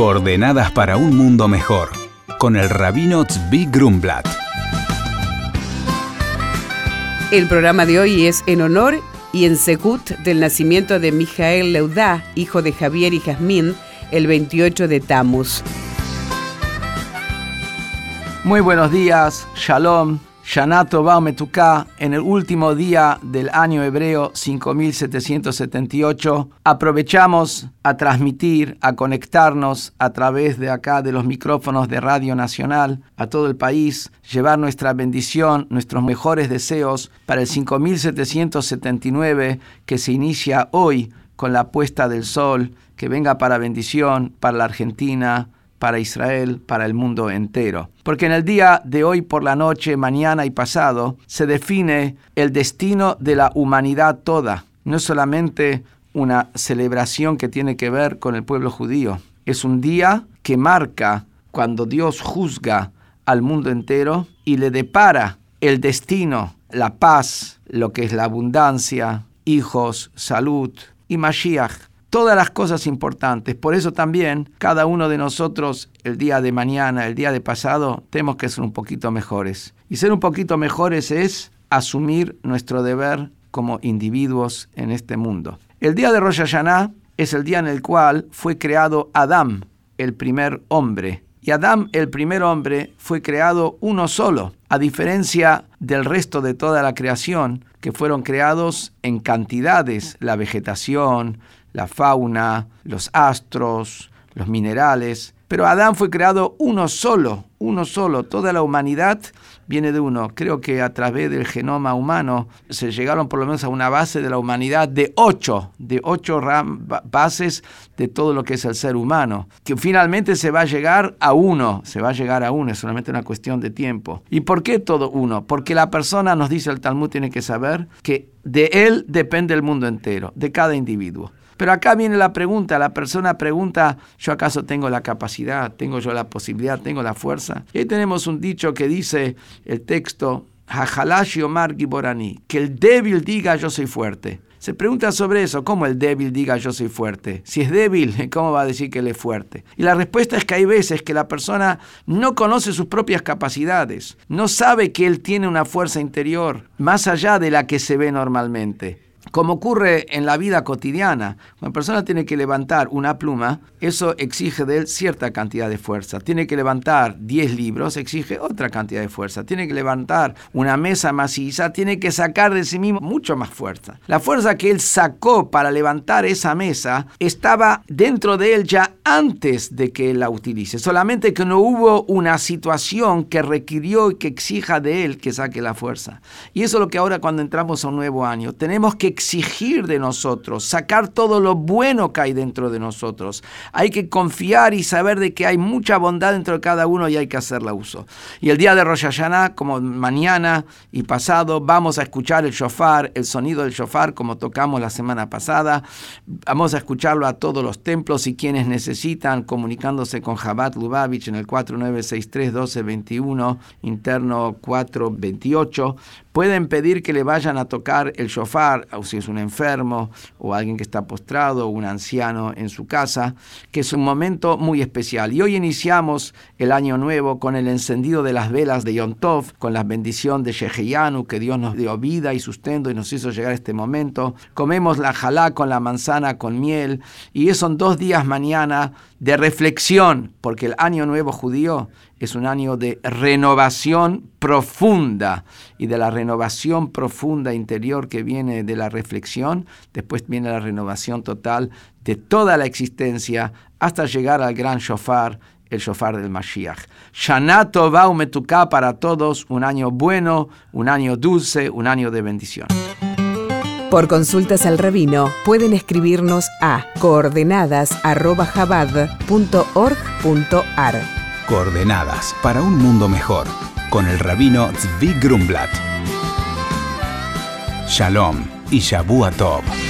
Coordenadas para un mundo mejor, con el rabino Tzvi Grumblat. El programa de hoy es en honor y en secut del nacimiento de Mijael Leudá, hijo de Javier y Jazmín, el 28 de Tammuz. Muy buenos días, Shalom, Shanato Baumetuká, en el último día del año hebreo 5778, aprovechamos a transmitir, a conectarnos a través de acá de los micrófonos de Radio Nacional a todo el país, llevar nuestra bendición, nuestros mejores deseos para el 5779 que se inicia hoy con la puesta del sol, que venga para bendición para la Argentina, para Israel, para el mundo entero. Porque en el día de hoy por la noche, mañana y pasado, se define el destino de la humanidad toda. No solamente una celebración que tiene que ver con el pueblo judío. Es un día que marca cuando Dios juzga al mundo entero y le depara el destino, la paz, lo que es la abundancia, hijos, salud y Mashiach, todas las cosas importantes. Por eso también cada uno de nosotros el día de mañana, el día de pasado, tenemos que ser un poquito mejores. Y ser un poquito mejores es asumir nuestro deber como individuos en este mundo. El día de Rosh Hashanah es el día en el cual fue creado Adán, el primer hombre. Y Adán, el primer hombre, fue creado uno solo, a diferencia del resto de toda la creación, que fueron creados en cantidades, la vegetación, la fauna, los astros, los minerales. Pero Adán fue creado uno solo, uno solo. Toda la humanidad viene de uno. Creo que a través del genoma humano se llegaron por lo menos a una base de la humanidad de ocho, de ocho bases de todo lo que es el ser humano. Que finalmente se va a llegar a uno, se va a llegar a uno, es solamente una cuestión de tiempo. ¿Y por qué todo uno? Porque la persona, nos dice el Talmud, tiene que saber que de él depende el mundo entero, de cada individuo. Pero acá viene la pregunta, la persona pregunta, ¿yo acaso tengo la capacidad, tengo yo la posibilidad, tengo la fuerza? Y ahí tenemos un dicho que dice el texto, Hajalashi Omar Giborani, que el débil diga yo soy fuerte. Se pregunta sobre eso, ¿cómo el débil diga yo soy fuerte? Si es débil, ¿cómo va a decir que él es fuerte? Y la respuesta es que hay veces que la persona no conoce sus propias capacidades, no sabe que él tiene una fuerza interior más allá de la que se ve normalmente como ocurre en la vida cotidiana, una persona tiene que levantar una pluma, eso exige de él cierta cantidad de fuerza. Tiene que levantar 10 libros, exige otra cantidad de fuerza. Tiene que levantar una mesa maciza, tiene que sacar de sí mismo mucho más fuerza. La fuerza que él sacó para levantar esa mesa estaba dentro de él ya antes de que él la utilice. Solamente que no hubo una situación que requirió y que exija de él que saque la fuerza. Y eso es lo que ahora cuando entramos a un nuevo año, tenemos que exigir de nosotros, sacar todo lo bueno que hay dentro de nosotros. Hay que confiar y saber de que hay mucha bondad dentro de cada uno y hay que hacerla uso. Y el día de Rosh Hashanah, como mañana y pasado, vamos a escuchar el shofar, el sonido del shofar, como tocamos la semana pasada. Vamos a escucharlo a todos los templos y quienes necesitan, comunicándose con Jabat Lubavitch en el 4963-1221, interno 428 Pueden pedir que le vayan a tocar el shofar, o si es un enfermo, o alguien que está postrado, o un anciano en su casa, que es un momento muy especial. Y hoy iniciamos el año nuevo con el encendido de las velas de Yom Tov, con la bendición de Sheheyanu, que Dios nos dio vida y sustento y nos hizo llegar este momento. Comemos la jalá con la manzana con miel, y son dos días mañana de reflexión, porque el año nuevo judío es un año de renovación profunda y de la renovación profunda interior que viene de la reflexión, después viene la renovación total de toda la existencia hasta llegar al gran shofar, el shofar del Mashiach. Shanato Baumetuká para todos, un año bueno, un año dulce, un año de bendición. Por consultas al rabino pueden escribirnos a coordenadasarrobajabad.org.ar. Coordenadas para un mundo mejor con el rabino Zvi Grumblat. Shalom y Shabu Tov.